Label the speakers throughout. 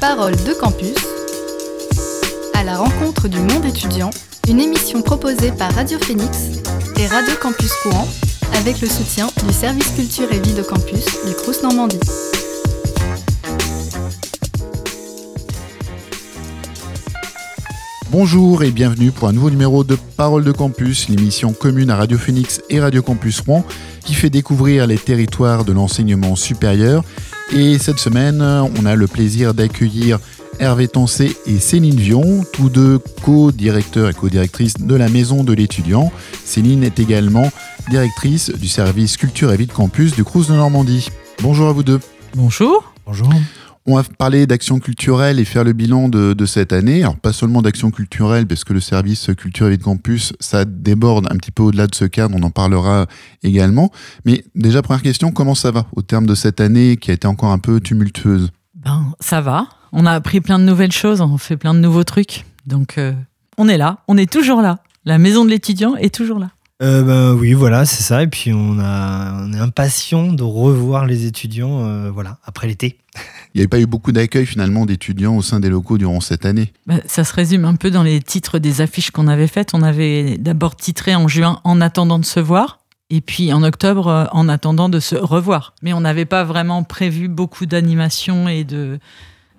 Speaker 1: Parole de campus, à la rencontre du monde étudiant, une émission proposée par Radio Phoenix et Radio Campus Courant avec le soutien du service culture et vie de campus du Crous Normandie.
Speaker 2: Bonjour et bienvenue pour un nouveau numéro de Parole de Campus, l'émission commune à Radio Phoenix et Radio Campus Rouen qui fait découvrir les territoires de l'enseignement supérieur. Et cette semaine, on a le plaisir d'accueillir Hervé Tancé et Céline Vion, tous deux co-directeurs et co-directrices de la Maison de l'étudiant. Céline est également directrice du service culture et vie de campus du Crous de Normandie. Bonjour à vous deux.
Speaker 3: Bonjour.
Speaker 4: Bonjour.
Speaker 2: On va parler d'action culturelle et faire le bilan de, cette année. Alors pas seulement d'action culturelle, parce que le service culture et vie de campus, ça déborde un petit peu au-delà de ce cadre, on en parlera également. Mais déjà, première question, comment ça va au terme de cette année qui a été encore un peu tumultueuse?
Speaker 3: Ben, ça va. On a appris plein de nouvelles choses, on fait plein de nouveaux trucs. Donc, euh, on est là, on est toujours là. La maison de l'étudiant est toujours là.
Speaker 4: Euh, bah, oui, voilà, c'est ça. Et puis on, a, on est impatient de revoir les étudiants euh, voilà, après l'été.
Speaker 2: Il n'y avait pas eu beaucoup d'accueil finalement d'étudiants au sein des locaux durant cette année.
Speaker 3: Bah, ça se résume un peu dans les titres des affiches qu'on avait faites. On avait d'abord titré en juin En attendant de se voir. Et puis en octobre, euh, en attendant de se revoir. Mais on n'avait pas vraiment prévu beaucoup d'animations et de,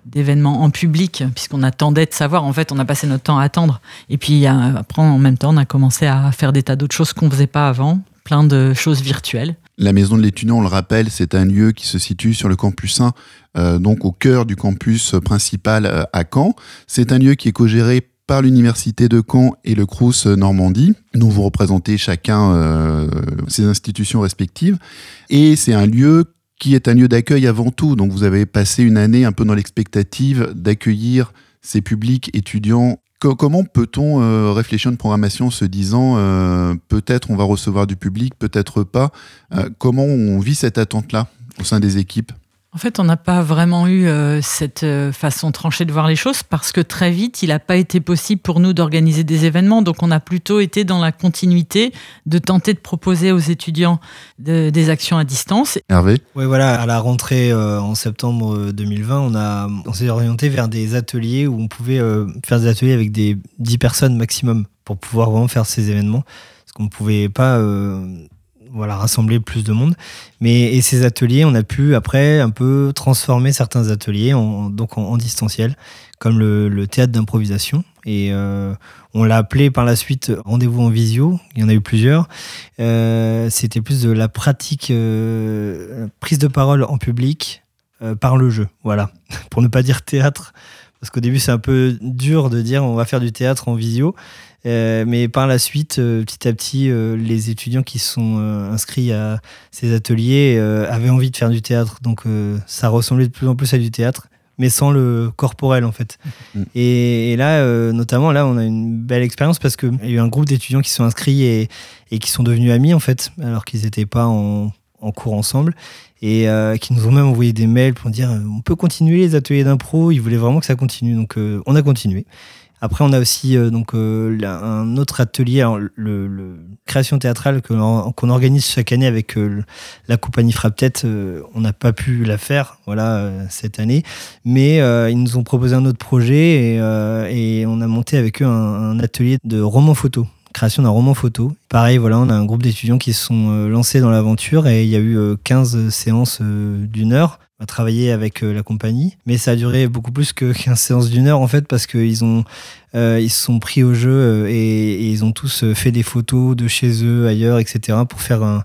Speaker 3: d'événements en public, puisqu'on attendait de savoir. En fait, on a passé notre temps à attendre. Et puis après, en même temps, on a commencé à faire des tas d'autres choses qu'on ne faisait pas avant, plein de choses virtuelles.
Speaker 2: La maison de l'étudiant, on le rappelle, c'est un lieu qui se situe sur le campus 1, euh, donc au cœur du campus principal euh, à Caen. C'est un lieu qui est co-géré par l'université de Caen et le Crous Normandie, dont vous représentez chacun euh, ses institutions respectives. Et c'est un lieu qui est un lieu d'accueil avant tout. Donc vous avez passé une année un peu dans l'expectative d'accueillir ces publics étudiants. comment peut-on euh, réfléchir une programmation se disant euh, peut-être on va recevoir du public, peut-être pas? Euh, Comment on vit cette attente-là au sein des équipes?
Speaker 3: En fait, on n'a pas vraiment eu euh, cette euh, façon tranchée de voir les choses parce que très vite, il n'a pas été possible pour nous d'organiser des événements. Donc, on a plutôt été dans la continuité de tenter de proposer aux étudiants des actions à distance.
Speaker 2: Hervé?
Speaker 4: Oui, voilà. À la rentrée euh, en septembre 2020, on, a, on s'est orienté vers des ateliers où on pouvait faire des ateliers avec des 10 personnes maximum pour pouvoir vraiment faire ces événements. Parce qu'on ne pouvait pas voilà, rassembler plus de monde. Mais et ces ateliers, on a pu après un peu transformer certains ateliers en, donc en, distanciel, comme le, théâtre d'improvisation. Et euh, on l'a appelé par la suite rendez-vous en visio. Il y en a eu plusieurs. Euh, c'était plus de la pratique, euh, prise de parole en public par le jeu. Voilà, pour ne pas dire théâtre. Parce qu'au début, c'est un peu dur de dire on va faire du théâtre en visio. Euh, mais par la suite, euh, petit à petit, euh, les étudiants qui sont inscrits à ces ateliers avaient envie de faire du théâtre. Donc ça ressemblait de plus en plus à du théâtre, mais sans le corporel en fait. Mm. Et, là, notamment, là, on a une belle expérience parce qu'il y a eu un groupe d'étudiants qui sont inscrits et, et, qui sont devenus amis en fait, alors qu'ils n'étaient pas en, en, cours ensemble. Et qui nous ont même envoyé des mails pour dire on peut continuer les ateliers d'impro. Ils voulaient vraiment que ça continue. Donc on a continué. Après, on a aussi euh, donc euh, un autre atelier, le, création théâtrale qu'on organise chaque année avec euh, la compagnie Frappe Tête. on n'a pas pu la faire, voilà, cette année, mais ils nous ont proposé un autre projet et, on a monté avec eux un, atelier de roman photo création d'un roman photo. Pareil, voilà, on a un groupe d'étudiants qui se sont lancés dans l'aventure et il y a eu 15 séances d'une heure à travailler avec euh, la compagnie. Mais ça a duré beaucoup plus que 15 séances d'une heure en fait parce qu'ils ont euh, ils se sont pris au jeu euh, et, ils ont tous fait des photos de chez eux, ailleurs, etc. pour faire un,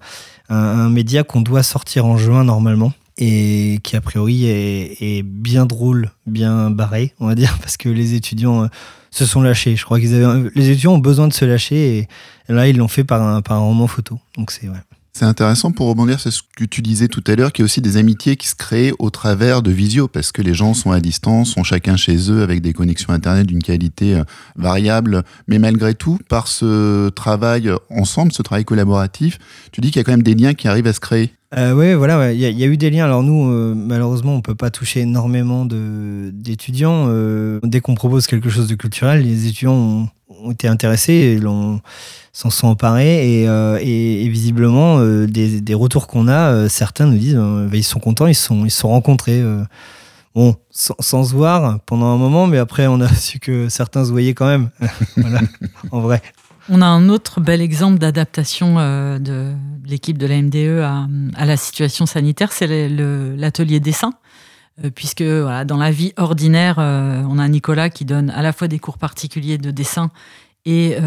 Speaker 4: un, média qu'on doit sortir en juin normalement et qui a priori est, bien drôle, bien barré, on va dire, parce que les étudiants se sont lâchés. Je crois qu'ils avaient les étudiants ont besoin de se lâcher et, là ils l'ont fait par un, par un roman photo. Donc c'est ouais.
Speaker 2: C'est intéressant pour rebondir sur ce que tu disais tout à l'heure, qu'il y a aussi des amitiés qui se créent au travers de visio, parce que les gens sont à distance, sont chacun chez eux avec des connexions Internet d'une qualité euh, variable. Mais malgré tout, par ce travail ensemble, ce travail collaboratif, tu dis qu'il y a quand même des liens qui arrivent à se créer.
Speaker 4: Euh, oui, voilà, il y, a eu des liens. Alors nous, euh, malheureusement, on peut pas toucher énormément d'étudiants. Euh, dès qu'on propose quelque chose de culturel, les étudiants ont, été intéressés et s'en sont emparés et, euh, visiblement des, des, retours qu'on a, certains nous disent bah, ils sont contents, ils sont ils sont rencontrés. Bon, sans, se voir pendant un moment, mais après, on a su que certains se voyaient quand même. voilà, en vrai.
Speaker 3: On a un autre bel exemple d'adaptation euh, de l'équipe de la MDE à, la situation sanitaire, c'est l'atelier dessin. Euh, puisque dans la vie ordinaire, euh, on a Nicolas qui donne à la fois des cours particuliers de dessin et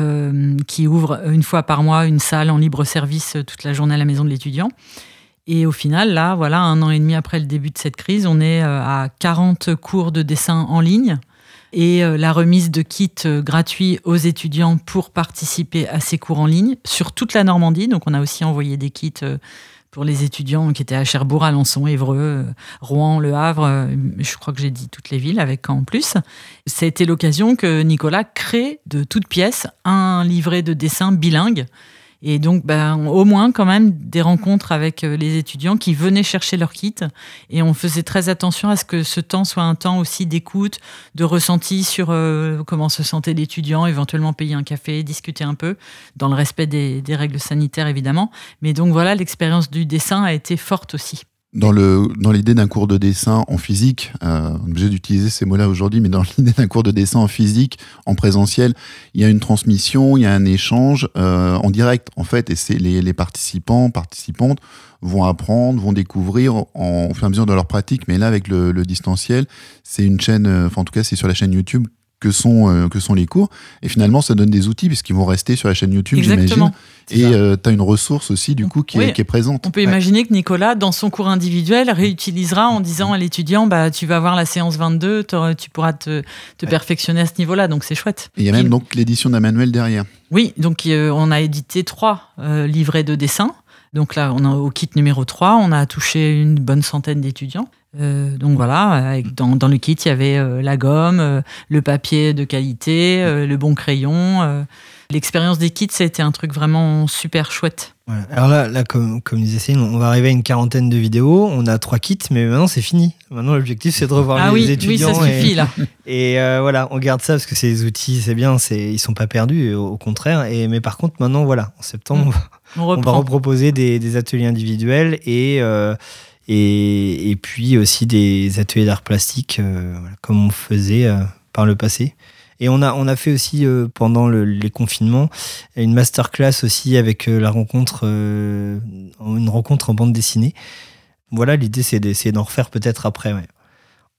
Speaker 3: qui ouvre une fois par mois une salle en libre service toute la journée à la maison de l'étudiant. Et au final, là, voilà, un an et demi après le début de cette crise, on est à 40 cours de dessin en ligne et euh, la remise de kits euh, gratuits aux étudiants pour participer à ces cours en ligne sur toute la Normandie. Donc, on a aussi envoyé des kits pour les étudiants qui étaient à Cherbourg, Alençon, Évreux, Rouen, Le Havre. Je crois que j'ai dit toutes les villes avec en plus. Ça a été l'occasion que Nicolas crée de toutes pièces un livret de dessin bilingue et donc, ben, au moins, quand même, des rencontres avec euh, les étudiants qui venaient chercher leur kit. Et on faisait très attention à ce que ce temps soit un temps aussi d'écoute, de ressenti sur euh, comment se sentait l'étudiant, éventuellement payer un café, discuter un peu, dans le respect des, des règles sanitaires, évidemment. Mais donc, voilà, l'expérience du dessin a été forte aussi
Speaker 2: dans le dans l'idée d'un cours de dessin en physique, euh, on est obligé d'utiliser ces mots-là aujourd'hui, mais dans l'idée d'un cours de dessin en physique, en présentiel, il y a une transmission, il y a un échange euh, en direct en fait, et c'est les, participants, participantes vont apprendre, vont découvrir en, au fur et à mesure de leur pratique. Mais là, avec le, le distanciel, c'est une chaîne, euh, enfin en tout cas, c'est sur la chaîne YouTube que sont, euh, que sont les cours. Et finalement, ça donne des outils puisqu'ils vont rester sur la chaîne YouTube, j'imagine. Et euh, tu as une ressource aussi, du coup, qui, est, qui est, présente.
Speaker 3: On peut imaginer que Nicolas, dans son cours individuel, réutilisera en disant à l'étudiant bah, Tu vas voir la séance 22, tu pourras te, te perfectionner à ce niveau-là. Donc, c'est chouette.
Speaker 2: Et il y a même donc l'édition d'un manuel derrière.
Speaker 3: Oui, donc euh, on a édité trois livrets de dessin. Donc là, on a au kit numéro 3, on a touché une bonne centaine d'étudiants. Euh, donc voilà, dans, dans, le kit, il y avait euh, la gomme, euh, le papier de qualité, le bon crayon. L'expérience des kits, ça a été un truc vraiment super chouette.
Speaker 4: Alors là, là comme, comme disait Céline, on va arriver à une quarantaine de vidéos. On a trois kits, mais maintenant c'est fini. Maintenant, l'objectif, c'est de revoir
Speaker 3: ah
Speaker 4: les étudiants.
Speaker 3: Oui, ça suffit
Speaker 4: et,
Speaker 3: là.
Speaker 4: Et voilà, on garde ça parce que ces outils, c'est bien, ils sont pas perdus, au, contraire. Et, mais par contre, maintenant, voilà, en septembre, mm. on, on, va reproposer des, des, ateliers individuels et et, puis aussi des ateliers d'art plastique, euh, comme on faisait euh, par le passé. Et on a, on a fait aussi euh, pendant les confinements une masterclass aussi avec la rencontre, une rencontre en bande dessinée. Voilà, l'idée c'est d'essayer d'en refaire peut-être après,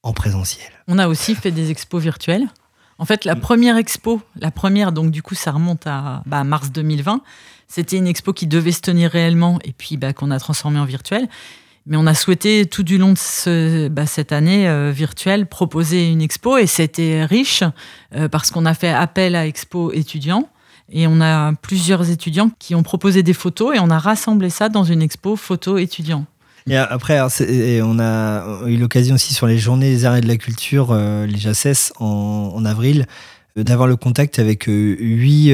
Speaker 4: en présentiel.
Speaker 3: On a aussi fait des expos virtuelles. En fait, la première expo, la première, donc du coup, ça remonte à bah, mars 2020. C'était une expo qui devait se tenir réellement et puis bah, qu'on a transformée en virtuelle. Mais on a souhaité tout du long de bah, cette année euh, virtuelle proposer une expo et c'était riche euh, parce qu'on a fait appel à expo étudiants et on a plusieurs étudiants qui ont proposé des photos et on a rassemblé ça dans une expo photo étudiants.
Speaker 4: Et après, on a eu l'occasion aussi sur les journées des arts de la culture, euh, les JACES, en, avril, d'avoir le contact avec huit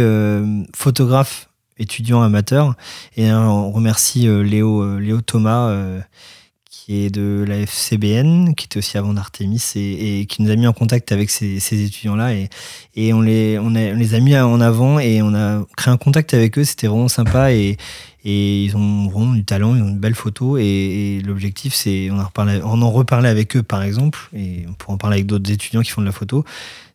Speaker 4: photographes étudiant amateur. Et on remercie euh, Léo, euh, Léo Thomas, euh, qui est de la FCBN, qui était aussi avant d'Artemis, et, qui nous a mis en contact avec ces, étudiants-là. Et, on, les, on, les a mis en avant et on a créé un contact avec eux. C'était vraiment sympa. Et, et ils ont vraiment du talent, ils ont une belle photo. Et, l'objectif, c'est, on, en on en reparlait avec eux, par exemple, et on pourra en parler avec d'autres étudiants qui font de la photo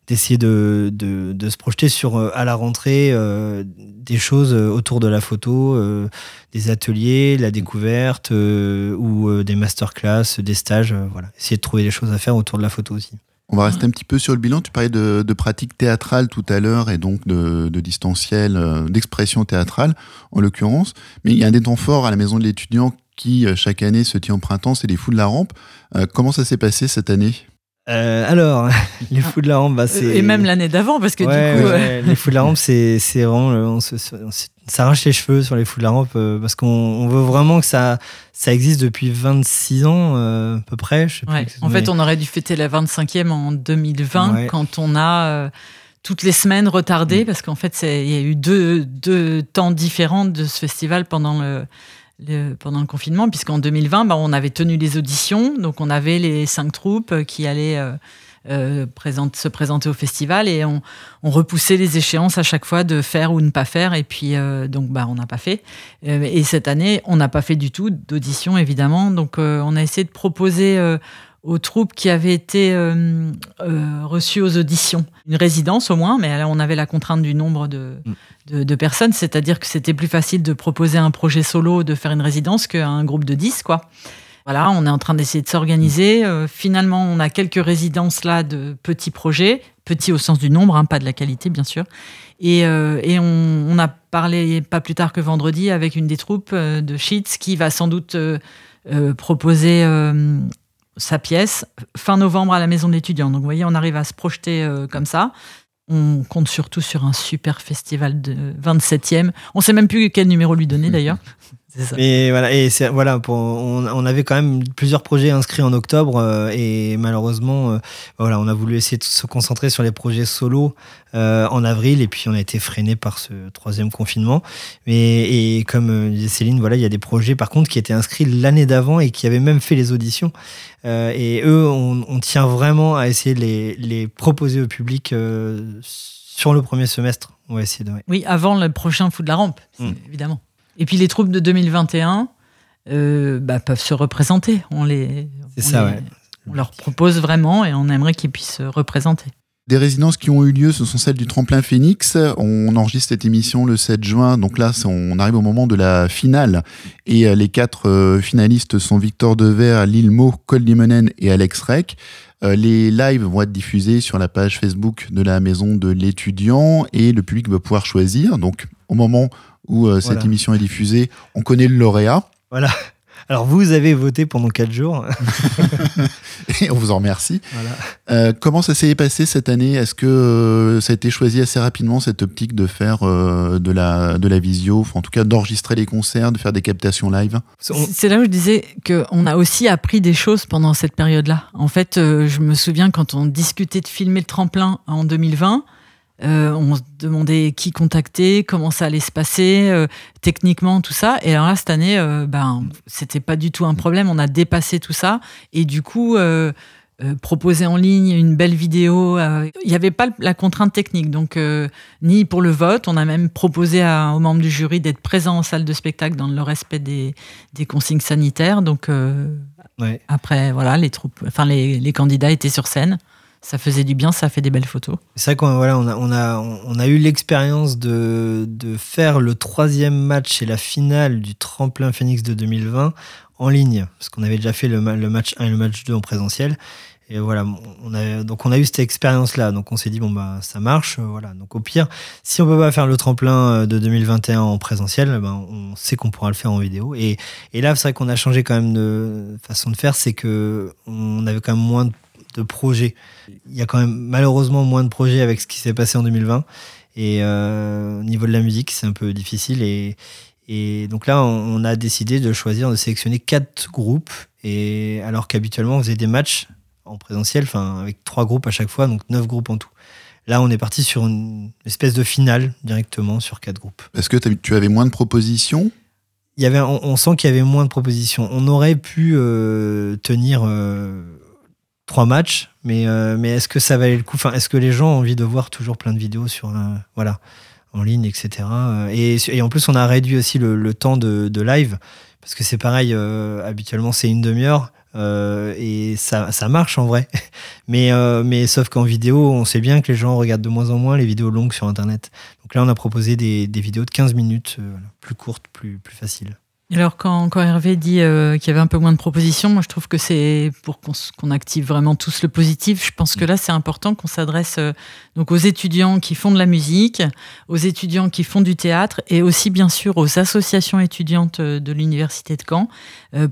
Speaker 4: d'essayer de, de, se projeter sur euh, à la rentrée euh, des choses euh, autour de la photo, des ateliers, la découverte ou des masterclass, des stages. voilà, essayer de trouver des choses à faire autour de la photo aussi.
Speaker 2: On va rester un petit peu sur le bilan. Tu parlais de, de pratique théâtrale tout à l'heure et donc de, de distanciel, d'expression théâtrale en l'occurrence. Mais il y a un des temps forts à la maison de l'étudiant qui chaque année se tient au printemps, c'est les Fous de la Rampe. comment ça s'est passé cette année?
Speaker 4: Euh, alors, les fous de la rampe, bah, c'est.
Speaker 3: Et même l'année d'avant, parce que du coup.
Speaker 4: les fous de la rampe, c'est vraiment. On, s'arrache les cheveux sur les fous de la rampe euh, parce qu'on veut vraiment que ça, ça existe depuis 26 ans, euh, à peu près. Je sais
Speaker 3: en fait, on aurait dû fêter la 25e en 2020 quand on a. toutes les semaines retardé, mm. parce qu'en fait, il y a eu deux, deux temps différents de ce festival pendant le, pendant le confinement, puisqu'en 2020, bah, on avait tenu les auditions, donc on avait les cinq troupes qui allaient euh, euh, se présenter au festival et on, repoussait les échéances à chaque fois de faire ou ne pas faire, et puis euh, donc bah, on n'a pas fait. et cette année, on n'a pas fait du tout d'audition, évidemment, donc on a essayé de proposer aux troupes qui avaient été reçues aux auditions. Une résidence au moins, mais là, on avait la contrainte du nombre de, mm. de, personnes, c'est-à-dire que c'était plus facile de proposer un projet solo, de faire une résidence qu'un groupe de 10, quoi. Voilà, on est en train d'essayer de s'organiser. finalement, on a quelques résidences là de petits projets, petits au sens du nombre, hein, pas de la qualité, bien sûr. Et, et on, on, a parlé pas plus tard que vendredi avec une des troupes de Sheets qui va sans doute euh, proposer euh, sa pièce fin novembre à la maison de l'étudiant. Donc vous voyez, on arrive à se projeter euh, comme ça. On compte surtout sur un super festival de 27e. On sait même plus quel numéro lui donner d'ailleurs.
Speaker 4: Mais voilà, et voilà, on, avait quand même plusieurs projets inscrits en octobre euh, et malheureusement, euh, voilà, on a voulu essayer de se concentrer sur les projets solo euh, en avril et puis on a été freiné par ce troisième confinement. Mais et comme disait Céline, voilà, il y a des projets par contre qui étaient inscrits l'année d'avant et qui avaient même fait les auditions. et eux, on, tient vraiment à essayer de les, les proposer au public sur le premier semestre. On va essayer de.
Speaker 3: Oui, avant le prochain Fou de la Rampe, mm. évidemment. Et puis les troupes de 2021 euh, bah, peuvent se représenter. On les,
Speaker 4: ça,
Speaker 3: on leur propose vraiment et on aimerait qu'ils puissent se représenter.
Speaker 2: Des résidences qui ont eu lieu, ce sont celles du Tremplin Phoenix. On enregistre cette émission le 7 juin, donc là, on arrive au moment de la finale. Et euh, les quatre euh, finalistes sont Victor Devers, Lille Mo, Cole Limonen et Alex Rec. Les lives vont être diffusés sur la page Facebook de la maison de l'étudiant et le public va pouvoir choisir. Donc, au moment où euh, cette émission est diffusée, on connaît le lauréat.
Speaker 4: Voilà. Alors vous avez voté pendant 4 jours.
Speaker 2: Et on vous en remercie. Euh, comment ça s'est passé cette année? Est-ce que euh, ça a été choisi assez rapidement cette optique de faire de, la, de la visio, en tout cas d'enregistrer les concerts, de faire des captations live?
Speaker 3: C'est là où je disais qu'on a aussi appris des choses pendant cette période-là. En fait, je me souviens quand on discutait de filmer le tremplin en 2020, euh, on se demandait qui contacter, comment ça allait se passer, euh, techniquement, tout ça. Et alors là, cette année, euh, ben, c'était pas du tout un problème. On a dépassé tout ça. Et du coup, proposer en ligne une belle vidéo, il n'y avait pas la contrainte technique. Donc, ni pour le vote, on a même proposé aux membres du jury d'être présents en salle de spectacle dans le respect des, consignes sanitaires. Donc, après, voilà, les, troupes, enfin, les candidats étaient sur scène ça faisait du bien, ça a fait des belles photos.
Speaker 4: C'est vrai qu'on voilà, on a, on a, on a eu l'expérience de, de, faire le troisième match et la finale du tremplin Phoenix de 2020 en ligne, parce qu'on avait déjà fait le, match 1 et le match 2 en présentiel. Et voilà, on a, donc on a eu cette expérience-là. Donc on s'est dit, bon, bah, ça marche. Voilà. Donc au pire, si on peut pas faire le tremplin euh, de 2021 en présentiel, ben, on sait qu'on pourra le faire en vidéo. Et, et là, c'est vrai qu'on a changé quand même de façon de faire. C'est que on avait quand même moins de de projets. Il y a quand même malheureusement moins de projets avec ce qui s'est passé en 2020. Et euh, au niveau de la musique, c'est un peu difficile. Et, et donc là, on, a décidé de choisir de sélectionner quatre groupes. Et alors qu'habituellement, on faisait des matchs en présentiel, enfin avec trois groupes à chaque fois, donc neuf groupes en tout. Là, on est parti sur une espèce de finale directement sur quatre groupes.
Speaker 2: Est-ce que tu avais moins de propositions?
Speaker 4: Il y avait, on, sent qu'il y avait moins de propositions. On aurait pu euh, tenir euh, trois matchs, mais, euh, mais est-ce que ça valait le coup? Enfin, Est-ce que les gens ont envie de voir toujours plein de vidéos sur, euh, voilà, en ligne, etc. Et, et, en plus, on a réduit aussi le, temps de, de, live, parce que c'est pareil, euh, habituellement c'est une demi-heure. et ça, ça, marche en vrai. Mais, mais sauf qu'en vidéo, on sait bien que les gens regardent de moins en moins les vidéos longues sur Internet. Donc là, on a proposé des, des vidéos de 15 minutes, plus courtes, plus, plus faciles.
Speaker 3: Alors quand, quand, Hervé dit euh, qu'il y avait un peu moins de propositions, moi je trouve que c'est pour qu'on active vraiment tous le positif. Je pense que là c'est important qu'on s'adresse euh, donc aux étudiants qui font de la musique, aux étudiants qui font du théâtre et aussi bien sûr aux associations étudiantes euh, de l'université de Caen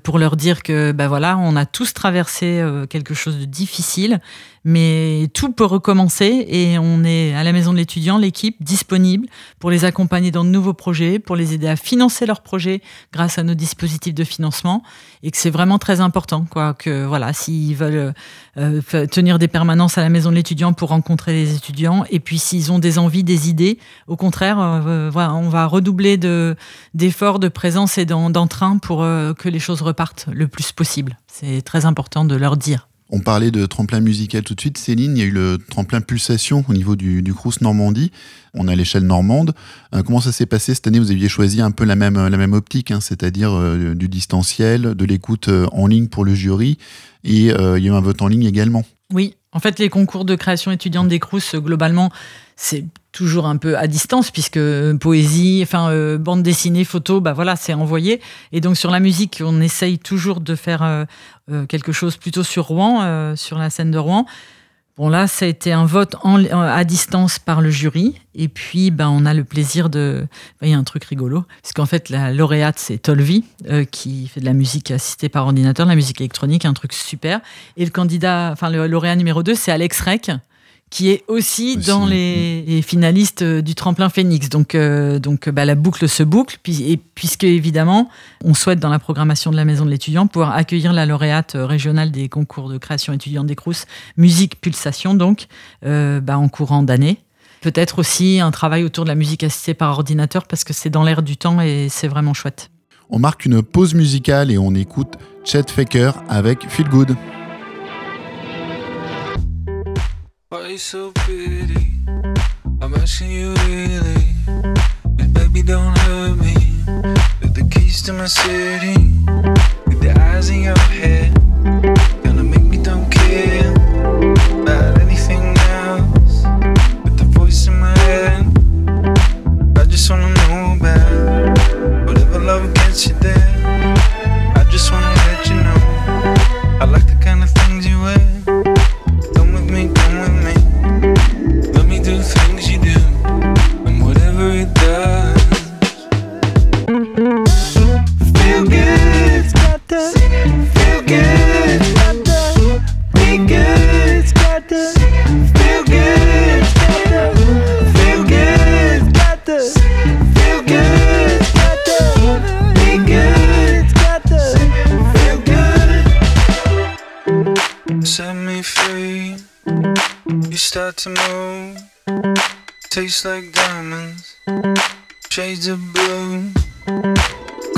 Speaker 3: pour leur dire que ben voilà on a tous traversé quelque chose de difficile mais tout peut recommencer et on est à la maison de l'étudiant, l'équipe disponible pour les accompagner dans de nouveaux projets, pour les aider à financer leurs projets grâce à nos dispositifs de financement et que c'est vraiment très important quoi que voilà s'ils veulent euh, tenir des permanences à la maison de l'étudiant pour rencontrer les étudiants et puis s'ils ont des envies, des idées, au contraire euh, voilà, on va redoubler de d'efforts, de présence et d'entrain pour euh, que les choses repartent le plus possible. C'est très important de leur dire.
Speaker 5: On parlait de tremplin musical tout de suite. Céline, il y a eu le tremplin pulsation au niveau du, Crous Normandie. On a l'échelle normande. Euh, comment ça s'est passé cette année? Vous aviez choisi un peu la même, la même optique, hein, c'est-à-dire euh, du distanciel, de l'écoute euh, en ligne pour le jury. Et il y a eu un vote en ligne également.
Speaker 3: Oui, en fait, les concours de création étudiante des Crous, globalement, c'est toujours un peu à distance puisque poésie, enfin bande dessinée, photo, bah voilà, c'est envoyé. Et donc sur la musique, on essaye toujours de faire euh, quelque chose plutôt sur Rouen, euh, sur la scène de Rouen. Bon, là, ça a été un vote en, à distance par le jury. Et puis, ben, on a le plaisir de. Ben, il y a un truc rigolo. Parce qu'en fait, la lauréate, c'est Tolvi, euh, qui fait de la musique assistée par ordinateur, de la musique électronique, un truc super. Et le candidat, enfin, le lauréat numéro 2, c'est Alex Rec, qui est aussi, dans les, finalistes euh, du tremplin Phoenix. Donc, euh, donc bah, la boucle se boucle, puis, et puisque évidemment, on souhaite dans la programmation de la Maison de l'étudiant pouvoir accueillir la lauréate euh, régionale des concours de création étudiante des Crous, musique pulsation, donc bah, en courant d'année. Peut-être aussi un travail autour de la musique assistée par ordinateur parce que c'est dans l'air du temps et c'est vraiment chouette.
Speaker 5: On marque une pause musicale et on écoute Chet Faker avec Feel Good. Why you so pretty? I'm asking you really. And baby, don't hurt me. With the keys to my city.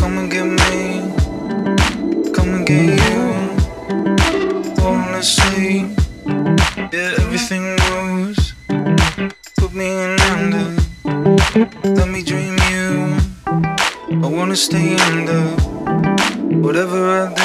Speaker 5: Come and get me, come and get you. Falling asleep, yeah, everything moves. Put me in under, let me dream you. I wanna stay under, whatever I do.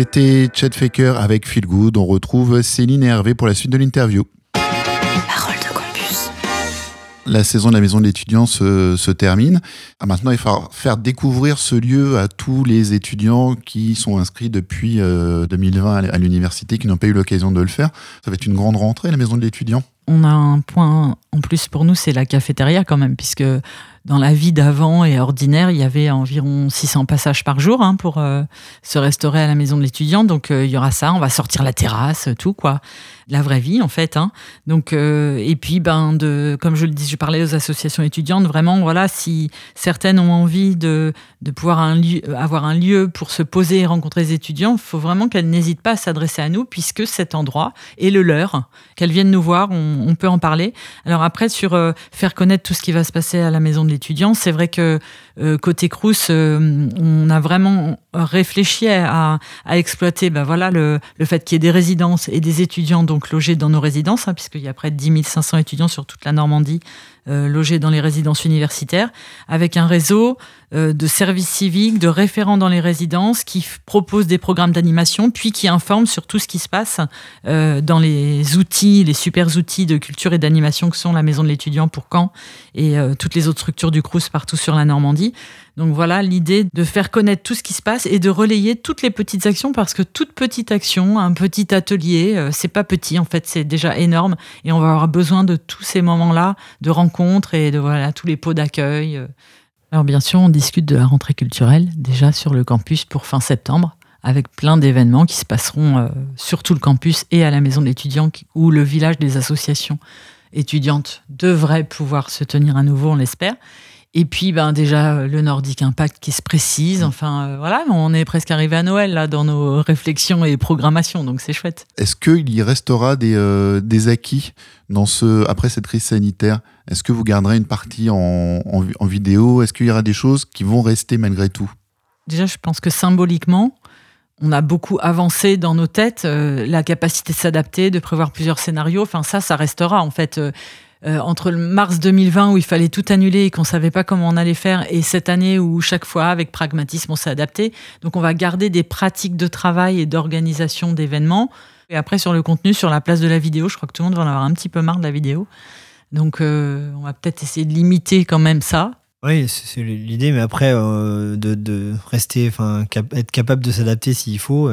Speaker 5: C'était Chet Faker avec Feel Good. On retrouve Céline et Hervé pour la suite de l'interview. Parole de campus. La saison de la maison de l'étudiant se, termine. Ah, maintenant, il faut faire découvrir ce lieu à tous les étudiants qui sont inscrits depuis 2020 euh, à l'université, qui n'ont pas eu l'occasion de le faire. Ça va être une grande rentrée, la maison de l'étudiant.
Speaker 3: On a un point en plus pour nous, c'est la cafétéria quand même, puisque dans la vie d'avant et ordinaire, il y avait environ 600 passages par jour hein, pour se restaurer à la maison de l'étudiant. Donc il y aura ça, on va sortir la terrasse, tout quoi la vraie vie en fait. Hein. Donc euh, et puis ben de comme je le dis, je parlais aux associations étudiantes. Vraiment voilà, si certaines ont envie de de pouvoir lieu, avoir un lieu pour se poser et rencontrer les étudiants, il faut vraiment qu'elles n'hésitent pas à s'adresser à nous puisque cet endroit est le leur. Qu'elles viennent nous voir, on, peut en parler. Alors après sur euh, faire connaître tout ce qui va se passer à la maison de l'étudiant, c'est vrai que euh, côté Crous, on a vraiment réfléchi à, exploiter ben voilà le, fait qu'il y ait des résidences et des étudiants donc logés dans nos résidences, hein, puisqu'il y a près de 10 500 étudiants sur toute la Normandie euh, logés dans les résidences universitaires, avec un réseau euh, de services de référents dans les résidences qui proposent des programmes d'animation, puis qui informent sur tout ce qui se passe euh, dans les outils, les super outils de culture et d'animation que sont la Maison de l'étudiant pour Caen et toutes les autres structures du Crous partout sur la Normandie. Donc voilà l'idée de faire connaître tout ce qui se passe et de relayer toutes les petites actions parce que toute petite action, un petit atelier, c'est pas petit en fait, c'est déjà énorme et on va avoir besoin de tous ces moments-là de rencontres et de voilà tous les pots d'accueil. Alors bien sûr, on discute de la rentrée culturelle déjà sur le campus pour fin septembre avec plein d'événements qui se passeront euh, sur tout le campus et à la maison de l'étudiant où le village des associations étudiantes devrait pouvoir se tenir à nouveau, on l'espère. Et puis, ben, déjà, le Nordic Impact qui se précise. Enfin, euh, voilà, on est presque arrivé à Noël, là, dans nos réflexions et programmations, donc c'est chouette.
Speaker 2: Est-ce qu'il y restera des, euh, des acquis dans ce, après cette crise sanitaire? Est-ce que vous garderez une partie en, vidéo? Est-ce qu'il y aura des choses qui vont rester malgré tout?
Speaker 3: Déjà, je pense que symboliquement, on a beaucoup avancé dans nos têtes, euh, la capacité de s'adapter, de prévoir plusieurs scénarios. Enfin, ça, ça restera en fait. Euh, entre le mars 2020 où il fallait tout annuler et qu'on savait pas comment on allait faire, et cette année où chaque fois, avec pragmatisme, on s'est adapté. Donc, on va garder des pratiques de travail et d'organisation d'événements. Et après, sur le contenu, sur la place de la vidéo, je crois que tout le monde va en avoir un petit peu marre de la vidéo. Donc, euh, on va peut-être essayer de limiter quand même ça.
Speaker 4: Oui, c'est l'idée, mais après, euh, de, rester, enfin, être capable de s'adapter s'il faut.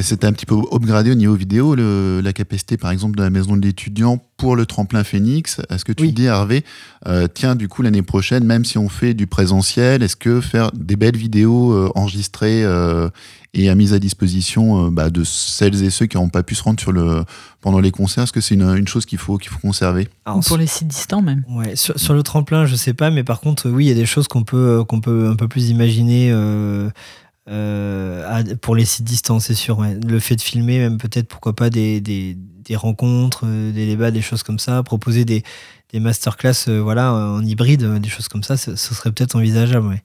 Speaker 2: C'était un petit peu upgradé au niveau vidéo, le, la capacité par exemple de la maison de l'étudiant pour le tremplin Phoenix. Est-ce que tu dis Hervé, euh, tiens du coup l'année prochaine, même si on fait du présentiel, est-ce que faire des belles vidéos euh, enregistrées euh, et à mise à disposition bah, de celles et ceux qui n'ont pas pu se rendre sur le, pendant les concerts, est-ce que c'est une, une, chose qu'il faut, qu'il faut conserver?
Speaker 3: Ou pour les sites distants même
Speaker 4: ouais, sur, sur, le tremplin, je sais pas, mais par contre, oui, il y a des choses qu'on peut, qu'on peut un peu plus imaginer. Euh, pour les sites distants, c'est sûr. Le fait de filmer, même peut-être, pourquoi pas, des, des, rencontres, euh, des débats, des choses comme ça, proposer des, des masterclass euh, voilà, en hybride, des choses comme ça, ce, serait peut-être envisageable.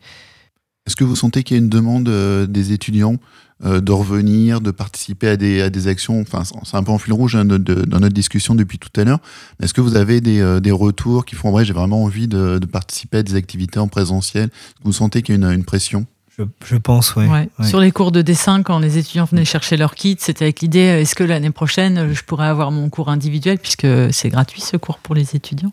Speaker 2: Est-ce que vous sentez qu'il y a une demande des étudiants de revenir, de participer à des, à des actions? Enfin, c'est un peu en fil rouge hein, dans notre discussion depuis tout à l'heure. Est-ce que vous avez des, des retours qui font, ouais, j'ai vraiment envie de, de, participer à des activités en présentiel? Vous sentez qu'il y a une pression?
Speaker 4: Je, pense, oui. Ouais.
Speaker 3: Sur les cours de dessin, quand les étudiants venaient chercher leur kit, c'était avec l'idée euh, est-ce que l'année prochaine, euh, je pourrais avoir mon cours individuel, puisque c'est gratuit ce cours pour les étudiants?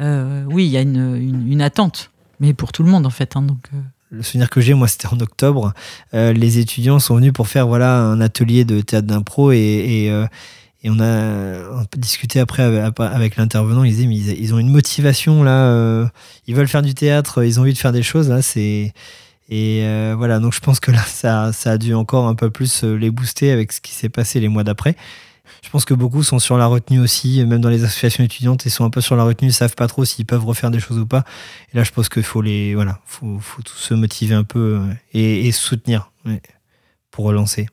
Speaker 3: Euh, Oui, il y a une, une, attente, mais pour tout le monde en fait. Hein, donc,
Speaker 4: Le souvenir que j'ai, moi, c'était en octobre. les étudiants sont venus pour faire voilà, un atelier de théâtre d'impro et, et, et, on a discuté après avec, l'intervenant. Ils disaient, mais ils, ont une motivation là, ils veulent faire du théâtre, ils ont envie de faire des choses. Là, c'est et euh, voilà, donc je pense que là, ça, ça, a dû encore un peu plus euh, les booster avec ce qui s'est passé les mois d'après. Je pense que beaucoup sont sur la retenue aussi, même dans les associations étudiantes, ils sont un peu sur la retenue, ils savent pas trop s'ils peuvent refaire des choses ou pas. Et là, je pense qu'il faut les, voilà, faut, faut tous se motiver un peu euh, et, et soutenir pour relancer.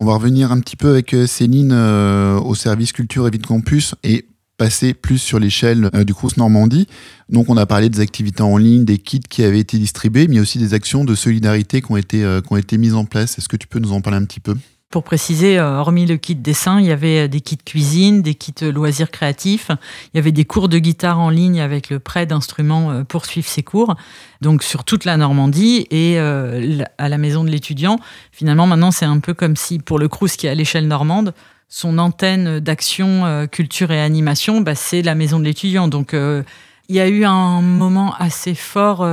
Speaker 2: On va revenir un petit peu avec Céline au service culture et vie campus et passer plus sur l'échelle euh, du Crous Normandie. Donc on a parlé des activités en ligne, des kits qui avaient été distribués, mais aussi des actions de solidarité qui ont été, euh, qui ont été mises en place. Est-ce que tu peux nous en parler un petit peu?
Speaker 3: Pour préciser, euh, hormis le kit dessin, il y avait des kits cuisine, des kits loisirs créatifs, il y avait des cours de guitare en ligne avec le prêt d'instruments pour suivre ces cours, donc sur toute la Normandie et à la maison de l'étudiant. Finalement, maintenant, c'est un peu comme si pour le Crous qui est à l'échelle normande, son antenne d'action, euh, culture et animation, bah, c'est la maison de l'étudiant. Donc, euh, il y a eu un moment assez fort.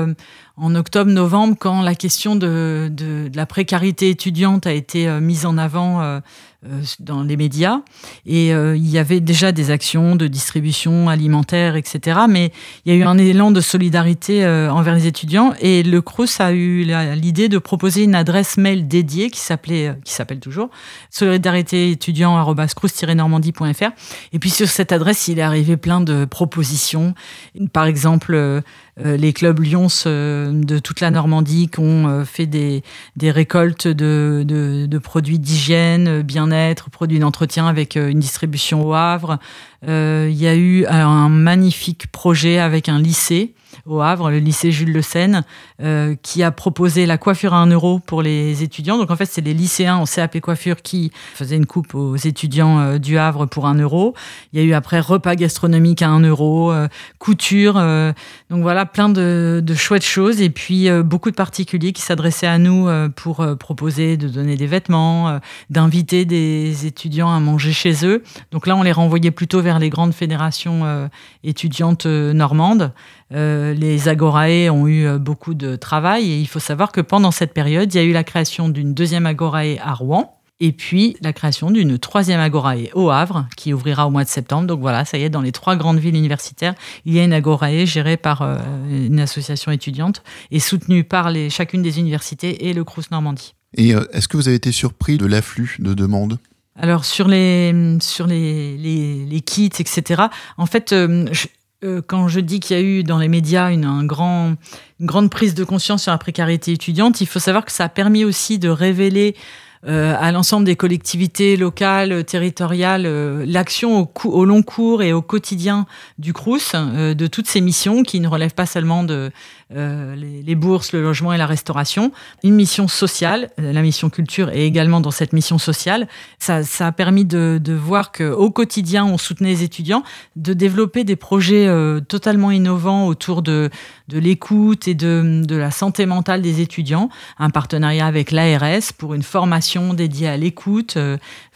Speaker 3: Euh, en octobre-novembre, quand la question de, de, la précarité étudiante a été euh, mise en avant euh, euh, dans les médias. Et il y avait déjà des actions de distribution alimentaire, etc. Mais il y a eu un élan de solidarité envers les étudiants. Et le CRUS a eu l'idée de proposer une adresse mail dédiée qui s'appelait, qui s'appelle toujours solidarité étudiant normandie.fr. Et puis sur cette adresse, il est arrivé plein de propositions. Par exemple, euh, les clubs Lyons euh, de toute la Normandie qui ont euh, fait des, récoltes de produits d'hygiène, bien-être, produits d'entretien avec une distribution au Havre. Il y a eu un magnifique projet avec un lycée au Havre, le lycée Jules Le Seine, euh, qui a proposé la coiffure à 1 euro pour les étudiants. Donc en fait, c'est les lycéens en CAP coiffure qui faisaient une coupe aux étudiants euh, du Havre pour 1 euro. Il y a eu après repas gastronomique à 1 euro, euh, couture. donc voilà, plein de, de, chouettes choses. Et puis beaucoup de particuliers qui s'adressaient à nous pour proposer de donner des vêtements, d'inviter des étudiants à manger chez eux. Donc là, on les renvoyait plutôt vers les grandes fédérations étudiantes normandes. Euh, les Agorae ont eu euh, beaucoup de travail et il faut savoir que pendant cette période, il y a eu la création d'une deuxième Agorae à Rouen et puis la création d'une troisième Agorae au Havre qui ouvrira au mois de septembre. Donc voilà, ça y est, dans les trois grandes villes universitaires, il y a une Agorae gérée par euh, une association étudiante et soutenue par les, chacune des universités et le Crous Normandie.
Speaker 2: Et est-ce que vous avez été surpris de l'afflux de demandes?
Speaker 3: Alors sur les sur les, les, kits etc. En fait, euh, quand je dis qu'il y a eu dans les médias une, un grand, une grande prise de conscience sur la précarité étudiante, il faut savoir que ça a permis aussi de révéler euh, à l'ensemble des collectivités locales, territoriales, euh, l'action au, au, long cours et au quotidien du CRUS, de toutes ces missions qui ne relèvent pas seulement de euh, les, bourses, le logement et la restauration. Une mission sociale, euh, la mission culture est également dans cette mission sociale. Ça, ça a permis de, de voir qu'au quotidien, on soutenait les étudiants, de développer des projets euh, totalement innovants autour de, de l'écoute et de, de la santé mentale des étudiants. Un partenariat avec l'ARS pour une formation dédiée à l'écoute.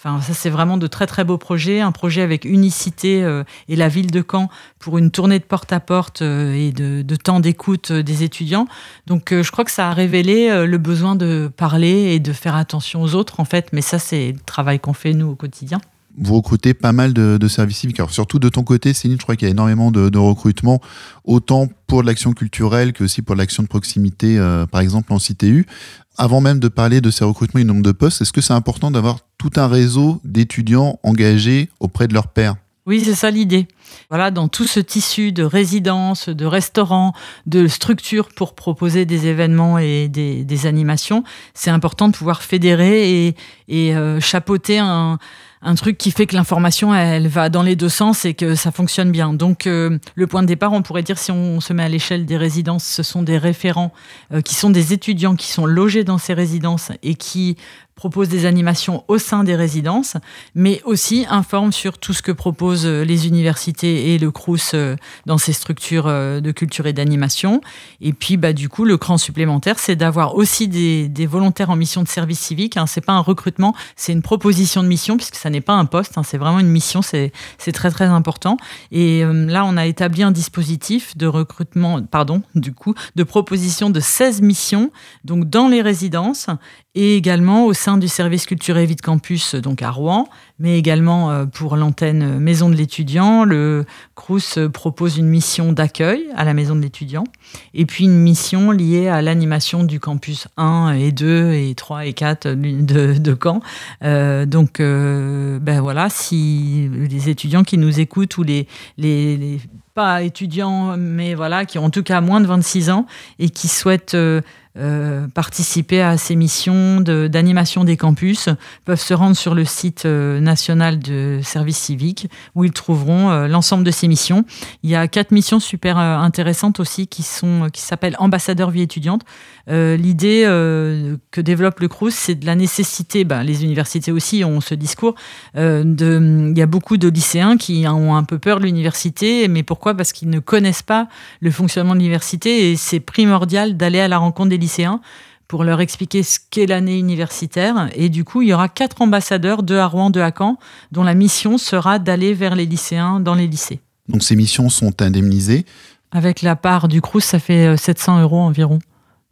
Speaker 3: Enfin, ça, c'est vraiment de très, très beaux projets. Un projet avec Unicité et la ville de Caen pour une tournée de porte-à-porte et de, de temps d'écoute des étudiants. Donc euh, je crois que ça a révélé euh, le besoin de parler et de faire attention aux autres en fait. Mais ça c'est le travail qu'on fait nous au quotidien
Speaker 2: vous recrutez pas mal de, services civiques. Alors surtout de ton côté, Céline, je crois qu'il y a énormément de, recrutement, autant pour de l'action culturelle que aussi pour de l'action de proximité, euh, par exemple en CTU. Avant même de parler de ces recrutements et du nombre de postes, est-ce que c'est important d'avoir tout un réseau d'étudiants engagés auprès de leurs pairs?
Speaker 3: Oui, c'est ça l'idée. Voilà, dans tout ce tissu de résidences, de restaurants, de structures pour proposer des événements et des, animations, c'est important de pouvoir fédérer et, euh, chapeauter un, truc qui fait que l'information elle va dans les deux sens et que ça fonctionne bien. Donc euh, le point de départ, on pourrait dire si on se met à l'échelle des résidences, ce sont des référents euh, qui sont des étudiants qui sont logés dans ces résidences et qui propose des animations au sein des résidences, mais aussi informe sur tout ce que proposent euh, les universités et le CRUS euh, dans ces structures euh, de culture et d'animation. Et puis, bah, du coup, le cran supplémentaire, c'est d'avoir aussi des, volontaires en mission de service civique. Hein. C'est pas un recrutement, c'est une proposition de mission, puisque ça n'est pas un poste, hein. c'est vraiment une mission, c'est très très important. Et là, on a établi un dispositif de recrutement, pardon, du coup, de proposition de 16 missions, donc dans les résidences et également au sein du service culture et vie de campus donc à Rouen, mais également euh, pour l'antenne Maison de l'étudiant. Le CRUS propose une mission d'accueil à la Maison de l'étudiant et puis une mission liée à l'animation du campus 1 et 2 et 3 et 4 de, de Caen. Euh, donc euh, ben voilà, si les étudiants qui nous écoutent ou les, les, les pas étudiants, mais voilà, qui ont en tout cas moins de 26 ans et qui souhaitent euh, participer à ces missions d'animation des campus peuvent se rendre sur le site euh, national de service civique où ils trouveront euh, l'ensemble de ces missions. Il y a quatre missions super intéressantes aussi qui sont qui s'appellent ambassadeur vie étudiante. L'idée que développe le CRUS, c'est de la nécessité, ben, les universités aussi ont ce discours, de, il y a beaucoup de lycéens qui ont un peu peur de l'université, mais pourquoi? Parce qu'ils ne connaissent pas le fonctionnement de l'université et c'est primordial d'aller à la rencontre des lycéens pour leur expliquer ce qu'est l'année universitaire. Et du coup, il y aura quatre ambassadeurs, deux à Rouen, deux à Caen, dont la mission sera d'aller vers les lycéens dans les lycées.
Speaker 2: Donc ces missions sont indemnisées
Speaker 3: Avec la part du CRUS, ça fait 700 euh, euros environ.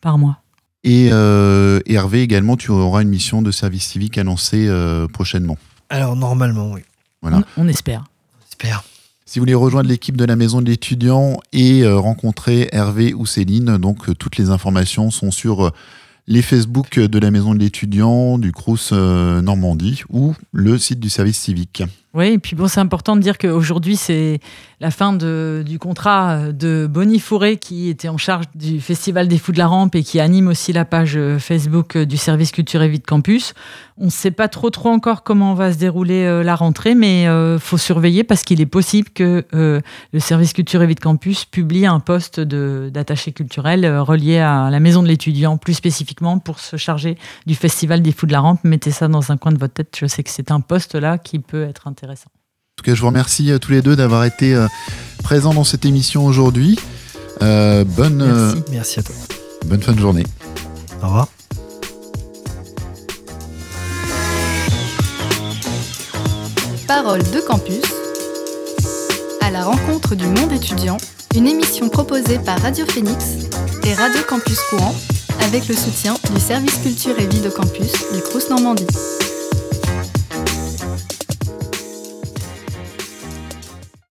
Speaker 3: par mois.
Speaker 2: Et, euh, Hervé, également, tu auras une mission de service civique annoncée euh, prochainement.
Speaker 4: Alors, normalement, oui.
Speaker 2: Voilà.
Speaker 3: On, on espère.
Speaker 4: J'espère.
Speaker 2: Si vous voulez rejoindre l'équipe de la Maison de l'étudiant et euh, rencontrer Hervé ou Céline, donc euh, toutes les informations sont sur euh, les Facebook de la Maison de l'étudiant, du Crous Normandie ou le site du service civique.
Speaker 3: Oui, et puis bon, c'est important de dire qu'aujourd'hui, c'est la fin du contrat de Bonnie Fourré qui était en charge du Festival des Fous de la Rampe et qui anime aussi la page euh, Facebook euh, du service culture et vie de campus. On ne sait pas trop trop encore comment va se dérouler euh, la rentrée, mais il faut surveiller parce qu'il est possible que euh, le service culture et vie de campus publie un poste d'attaché culturel euh, relié à la maison de l'étudiant, plus spécifiquement pour se charger du Festival des Fous de la Rampe. Mettez ça dans un coin de votre tête. Je sais que c'est un poste là qui peut être intéressant.
Speaker 2: En tout cas, je vous remercie euh, tous les deux d'avoir été euh, présents dans cette émission aujourd'hui. Euh, bonne, euh,
Speaker 3: Merci.
Speaker 4: Merci à toi.
Speaker 2: bonne fin de journée.
Speaker 4: Au revoir.
Speaker 1: Parole de campus. À la rencontre du monde étudiant, une émission proposée par Radio Phoenix et Radio Campus Courant avec le soutien du service culture et vie de campus du Crous Normandie.